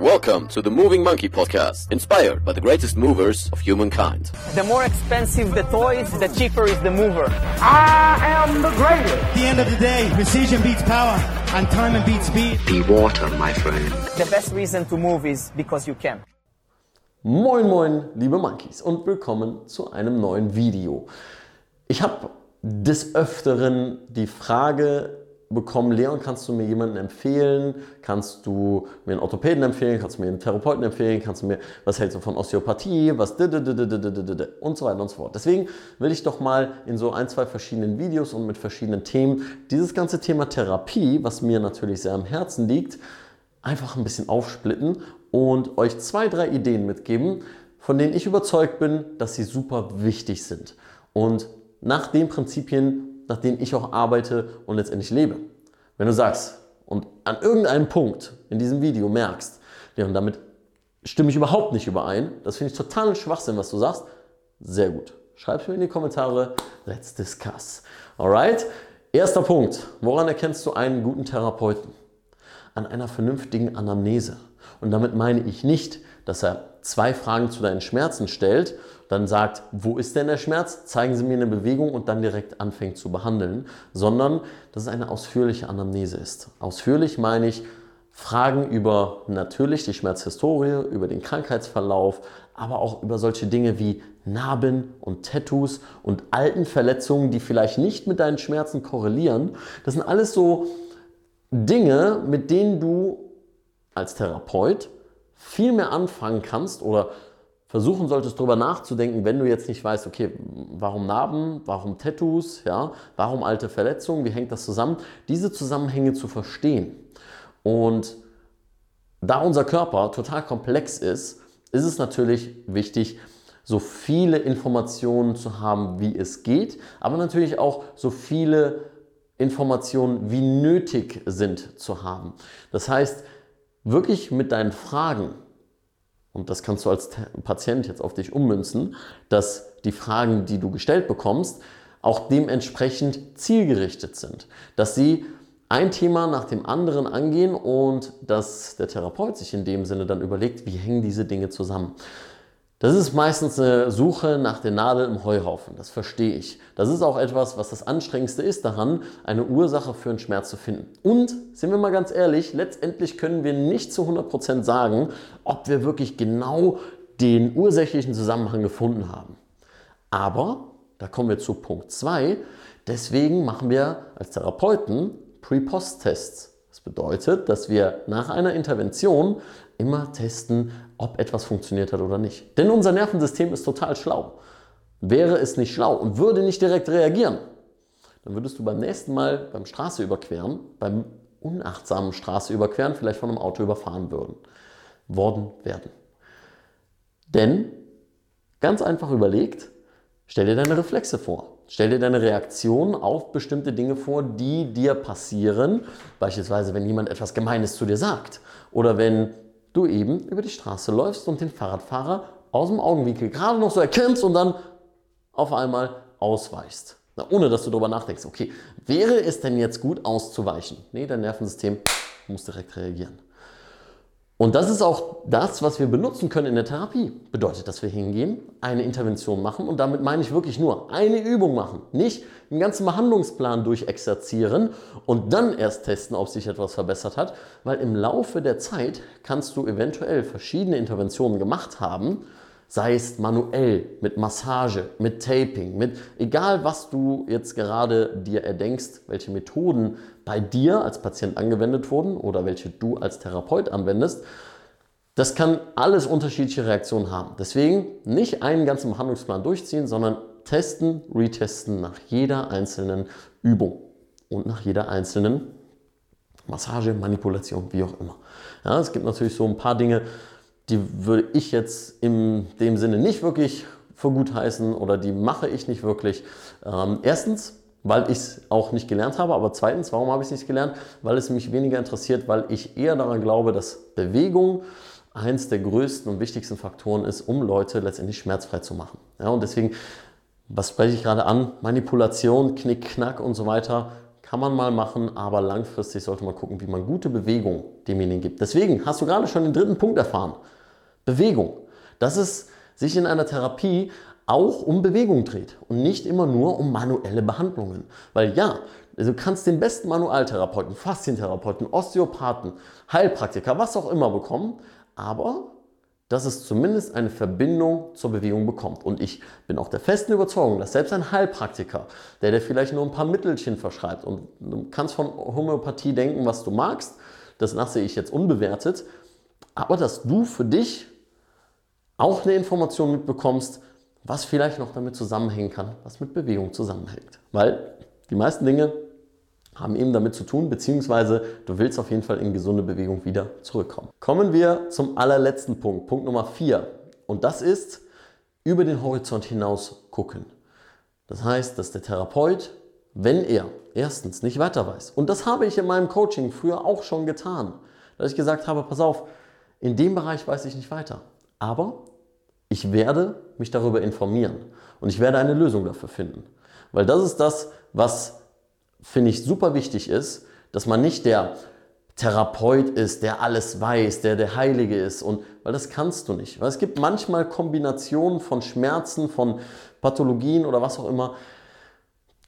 Welcome to the Moving Monkey Podcast, inspired by the greatest movers of humankind. The more expensive the toys, the cheaper is the mover. I am the greatest. At the end of the day, precision beats power, and time beats speed. Be water, my friend. The best reason to move is because you can. Moin moin, liebe Monkeys und willkommen zu einem neuen Video. Ich habe des Öfteren die Frage bekommen, Leon, kannst du mir jemanden empfehlen? Kannst du mir einen Orthopäden empfehlen? Kannst du mir einen Therapeuten empfehlen? Kannst du mir, was hältst du von Osteopathie? Was und so weiter und so fort. Deswegen will ich doch mal in so ein, zwei verschiedenen Videos und mit verschiedenen Themen dieses ganze Thema Therapie, was mir natürlich sehr am Herzen liegt, einfach ein bisschen aufsplitten und euch zwei, drei Ideen mitgeben, von denen ich überzeugt bin, dass sie super wichtig sind. Und nach den Prinzipien nach denen ich auch arbeite und letztendlich lebe. Wenn du sagst und an irgendeinem Punkt in diesem Video merkst, ja, und damit stimme ich überhaupt nicht überein, das finde ich total Schwachsinn, was du sagst, sehr gut. Schreib es mir in die Kommentare, let's discuss. Alright? Erster Punkt. Woran erkennst du einen guten Therapeuten? An einer vernünftigen Anamnese. Und damit meine ich nicht, dass er zwei Fragen zu deinen Schmerzen stellt, dann sagt, wo ist denn der Schmerz? Zeigen Sie mir eine Bewegung und dann direkt anfängt zu behandeln, sondern dass es eine ausführliche Anamnese ist. Ausführlich meine ich Fragen über natürlich die Schmerzhistorie, über den Krankheitsverlauf, aber auch über solche Dinge wie Narben und Tattoos und alten Verletzungen, die vielleicht nicht mit deinen Schmerzen korrelieren. Das sind alles so Dinge, mit denen du als Therapeut viel mehr anfangen kannst oder versuchen solltest, darüber nachzudenken, wenn du jetzt nicht weißt, okay, warum Narben, warum Tattoos, ja, warum alte Verletzungen, wie hängt das zusammen, diese Zusammenhänge zu verstehen. Und da unser Körper total komplex ist, ist es natürlich wichtig, so viele Informationen zu haben, wie es geht, aber natürlich auch so viele Informationen, wie nötig sind zu haben. Das heißt, wirklich mit deinen Fragen, und das kannst du als Patient jetzt auf dich ummünzen, dass die Fragen, die du gestellt bekommst, auch dementsprechend zielgerichtet sind. Dass sie ein Thema nach dem anderen angehen und dass der Therapeut sich in dem Sinne dann überlegt, wie hängen diese Dinge zusammen. Das ist meistens eine Suche nach der Nadel im Heuhaufen, das verstehe ich. Das ist auch etwas, was das Anstrengendste ist daran, eine Ursache für einen Schmerz zu finden. Und, sind wir mal ganz ehrlich, letztendlich können wir nicht zu 100% sagen, ob wir wirklich genau den ursächlichen Zusammenhang gefunden haben. Aber, da kommen wir zu Punkt 2, deswegen machen wir als Therapeuten Pre-Post-Tests. Das bedeutet, dass wir nach einer Intervention immer testen, ob etwas funktioniert hat oder nicht. Denn unser Nervensystem ist total schlau. Wäre es nicht schlau und würde nicht direkt reagieren, dann würdest du beim nächsten Mal beim Straße überqueren, beim unachtsamen Straße überqueren, vielleicht von einem Auto überfahren würden, worden werden. Denn, ganz einfach überlegt, stell dir deine Reflexe vor. Stell dir deine Reaktion auf bestimmte Dinge vor, die dir passieren. Beispielsweise, wenn jemand etwas Gemeines zu dir sagt oder wenn du eben über die Straße läufst und den Fahrradfahrer aus dem Augenwinkel gerade noch so erkennst und dann auf einmal ausweichst. Na, ohne dass du darüber nachdenkst, okay, wäre es denn jetzt gut auszuweichen? Nee, dein Nervensystem muss direkt reagieren. Und das ist auch das, was wir benutzen können in der Therapie. Bedeutet, dass wir hingehen, eine Intervention machen und damit meine ich wirklich nur eine Übung machen. Nicht einen ganzen Behandlungsplan durchexerzieren und dann erst testen, ob sich etwas verbessert hat, weil im Laufe der Zeit kannst du eventuell verschiedene Interventionen gemacht haben sei es manuell, mit Massage, mit Taping, mit egal was du jetzt gerade dir erdenkst, welche Methoden bei dir als Patient angewendet wurden oder welche du als Therapeut anwendest, das kann alles unterschiedliche Reaktionen haben. Deswegen nicht einen ganzen Behandlungsplan durchziehen, sondern testen, retesten nach jeder einzelnen Übung und nach jeder einzelnen Massage, Manipulation, wie auch immer. Ja, es gibt natürlich so ein paar Dinge, die würde ich jetzt in dem Sinne nicht wirklich für gut heißen oder die mache ich nicht wirklich. Ähm, erstens, weil ich es auch nicht gelernt habe, aber zweitens, warum habe ich es nicht gelernt? Weil es mich weniger interessiert, weil ich eher daran glaube, dass Bewegung eins der größten und wichtigsten Faktoren ist, um Leute letztendlich schmerzfrei zu machen. Ja, und deswegen, was spreche ich gerade an? Manipulation, Knick, Knack und so weiter kann man mal machen, aber langfristig sollte man gucken, wie man gute Bewegung demjenigen gibt. Deswegen hast du gerade schon den dritten Punkt erfahren. Bewegung. Dass es sich in einer Therapie auch um Bewegung dreht und nicht immer nur um manuelle Behandlungen. Weil ja, du kannst den besten Manualtherapeuten, Faszientherapeuten, Osteopathen, Heilpraktiker, was auch immer bekommen, aber dass es zumindest eine Verbindung zur Bewegung bekommt. Und ich bin auch der festen Überzeugung, dass selbst ein Heilpraktiker, der dir vielleicht nur ein paar Mittelchen verschreibt und du kannst von Homöopathie denken, was du magst, das lasse ich jetzt unbewertet, aber dass du für dich auch eine Information mitbekommst, was vielleicht noch damit zusammenhängen kann, was mit Bewegung zusammenhängt. Weil die meisten Dinge haben eben damit zu tun, beziehungsweise du willst auf jeden Fall in gesunde Bewegung wieder zurückkommen. Kommen wir zum allerletzten Punkt, Punkt Nummer 4. Und das ist über den Horizont hinaus gucken. Das heißt, dass der Therapeut, wenn er erstens nicht weiter weiß, und das habe ich in meinem Coaching früher auch schon getan, dass ich gesagt habe, pass auf, in dem Bereich weiß ich nicht weiter. Aber ich werde mich darüber informieren und ich werde eine Lösung dafür finden. Weil das ist das, was finde ich super wichtig ist, dass man nicht der Therapeut ist, der alles weiß, der der Heilige ist und weil das kannst du nicht. Weil es gibt manchmal Kombinationen von Schmerzen, von Pathologien oder was auch immer,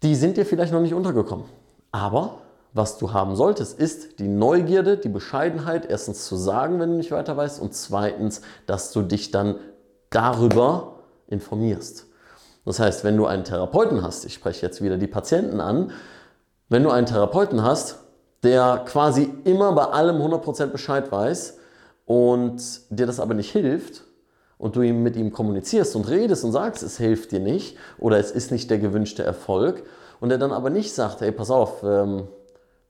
die sind dir vielleicht noch nicht untergekommen. Aber was du haben solltest, ist die Neugierde, die Bescheidenheit, erstens zu sagen, wenn du nicht weiter weißt und zweitens, dass du dich dann darüber informierst. Das heißt, wenn du einen Therapeuten hast, ich spreche jetzt wieder die Patienten an, wenn du einen Therapeuten hast, der quasi immer bei allem 100% Bescheid weiß und dir das aber nicht hilft und du mit ihm kommunizierst und redest und sagst, es hilft dir nicht oder es ist nicht der gewünschte Erfolg und er dann aber nicht sagt, hey, pass auf, ähm,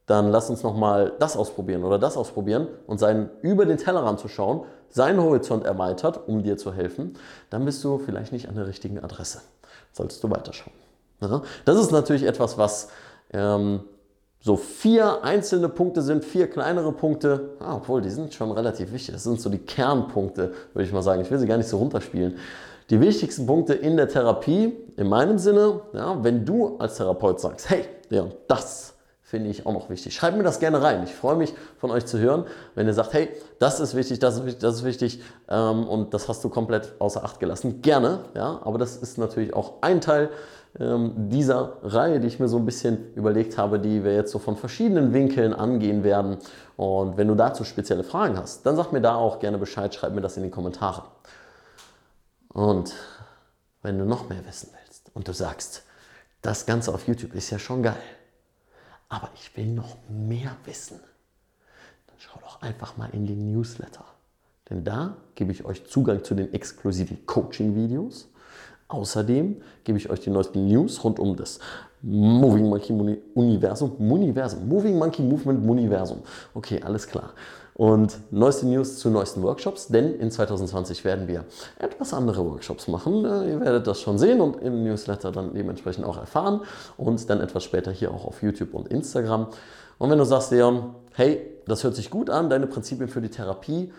dann lass uns nochmal das ausprobieren oder das ausprobieren und seinen, über den Tellerrand zu schauen, seinen Horizont erweitert, um dir zu helfen, dann bist du vielleicht nicht an der richtigen Adresse. Solltest du weiterschauen. Das ist natürlich etwas, was ähm, so vier einzelne Punkte sind, vier kleinere Punkte, ah, obwohl die sind schon relativ wichtig. Das sind so die Kernpunkte, würde ich mal sagen. Ich will sie gar nicht so runterspielen. Die wichtigsten Punkte in der Therapie, in meinem Sinne, ja, wenn du als Therapeut sagst, hey, ja, das finde ich auch noch wichtig. Schreibt mir das gerne rein. Ich freue mich von euch zu hören, wenn ihr sagt, hey, das ist wichtig, das ist wichtig, das ist wichtig ähm, und das hast du komplett außer Acht gelassen. Gerne, ja, aber das ist natürlich auch ein Teil dieser Reihe, die ich mir so ein bisschen überlegt habe, die wir jetzt so von verschiedenen Winkeln angehen werden. Und wenn du dazu spezielle Fragen hast, dann sag mir da auch gerne Bescheid, schreib mir das in die Kommentare. Und wenn du noch mehr wissen willst und du sagst, das Ganze auf YouTube ist ja schon geil, aber ich will noch mehr wissen, dann schau doch einfach mal in den Newsletter. Denn da gebe ich euch Zugang zu den exklusiven Coaching-Videos Außerdem gebe ich euch die neuesten News rund um das Moving Monkey Universum. Muniversum. Moving Monkey Movement Muniversum. Okay, alles klar. Und neueste News zu neuesten Workshops, denn in 2020 werden wir etwas andere Workshops machen. Äh, ihr werdet das schon sehen und im Newsletter dann dementsprechend auch erfahren und dann etwas später hier auch auf YouTube und Instagram. Und wenn du sagst, Leon, hey, das hört sich gut an, deine Prinzipien für die Therapie,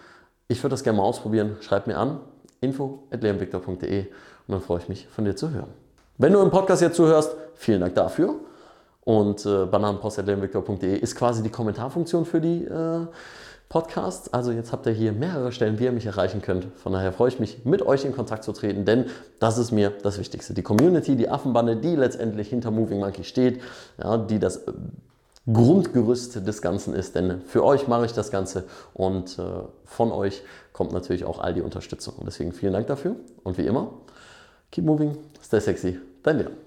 ich würde das gerne mal ausprobieren, schreib mir an, info.leonvictor.de und dann freue ich mich, von dir zu hören. Wenn du im Podcast jetzt zuhörst, vielen Dank dafür. Und äh, bananenpost.leonvictor.de ist quasi die Kommentarfunktion für die äh, Podcasts. Also jetzt habt ihr hier mehrere Stellen, wie ihr mich erreichen könnt. Von daher freue ich mich, mit euch in Kontakt zu treten, denn das ist mir das Wichtigste. Die Community, die Affenbande, die letztendlich hinter Moving Monkey steht, ja, die das äh, Grundgerüst des Ganzen ist. Denn für euch mache ich das Ganze und äh, von euch kommt natürlich auch all die Unterstützung. Und deswegen vielen Dank dafür und wie immer, keep moving, stay sexy, Leon.